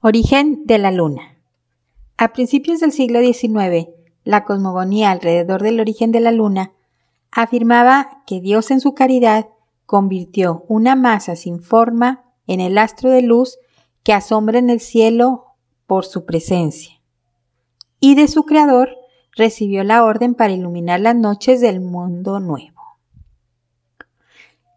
Origen de la Luna. A principios del siglo XIX, la cosmogonía alrededor del origen de la Luna afirmaba que Dios en su caridad convirtió una masa sin forma en el astro de luz que asombra en el cielo por su presencia. Y de su creador recibió la orden para iluminar las noches del mundo nuevo.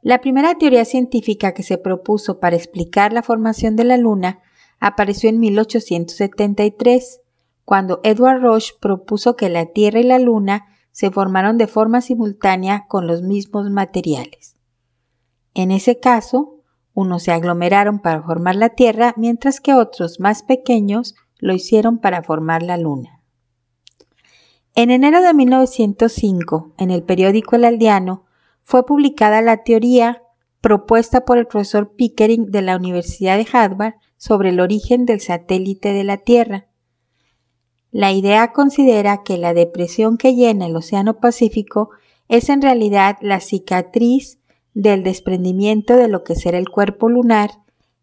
La primera teoría científica que se propuso para explicar la formación de la Luna apareció en 1873, cuando Edward Roche propuso que la Tierra y la Luna se formaron de forma simultánea con los mismos materiales. En ese caso, unos se aglomeraron para formar la Tierra, mientras que otros más pequeños lo hicieron para formar la Luna. En enero de 1905, en el periódico El Aldeano, fue publicada la teoría propuesta por el profesor Pickering de la Universidad de Harvard sobre el origen del satélite de la Tierra. La idea considera que la depresión que llena el Océano Pacífico es en realidad la cicatriz del desprendimiento de lo que será el cuerpo lunar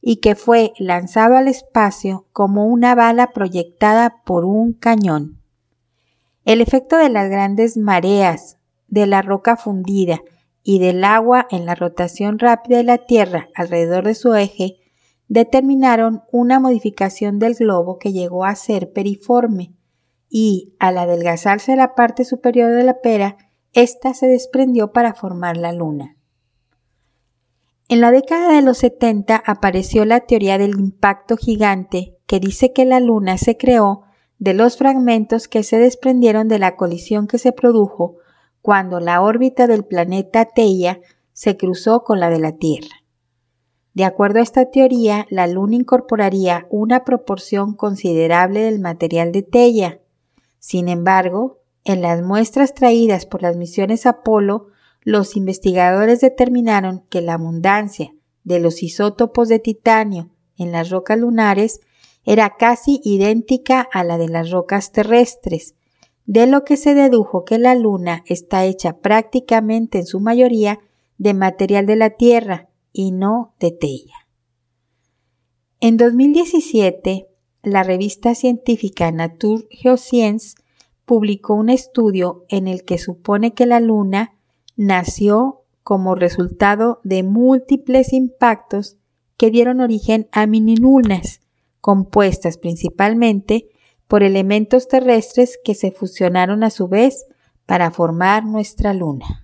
y que fue lanzado al espacio como una bala proyectada por un cañón. El efecto de las grandes mareas, de la roca fundida y del agua en la rotación rápida de la Tierra alrededor de su eje determinaron una modificación del globo que llegó a ser periforme y, al adelgazarse la parte superior de la pera, ésta se desprendió para formar la luna. En la década de los 70 apareció la teoría del impacto gigante que dice que la luna se creó de los fragmentos que se desprendieron de la colisión que se produjo cuando la órbita del planeta Teia se cruzó con la de la Tierra. De acuerdo a esta teoría, la Luna incorporaría una proporción considerable del material de Teia. Sin embargo, en las muestras traídas por las misiones Apolo, los investigadores determinaron que la abundancia de los isótopos de titanio en las rocas lunares era casi idéntica a la de las rocas terrestres, de lo que se dedujo que la Luna está hecha prácticamente en su mayoría de material de la Tierra, y no de Teia. En 2017, la revista científica Nature Geoscience publicó un estudio en el que supone que la Luna nació como resultado de múltiples impactos que dieron origen a minilunas, compuestas principalmente por elementos terrestres que se fusionaron a su vez para formar nuestra Luna.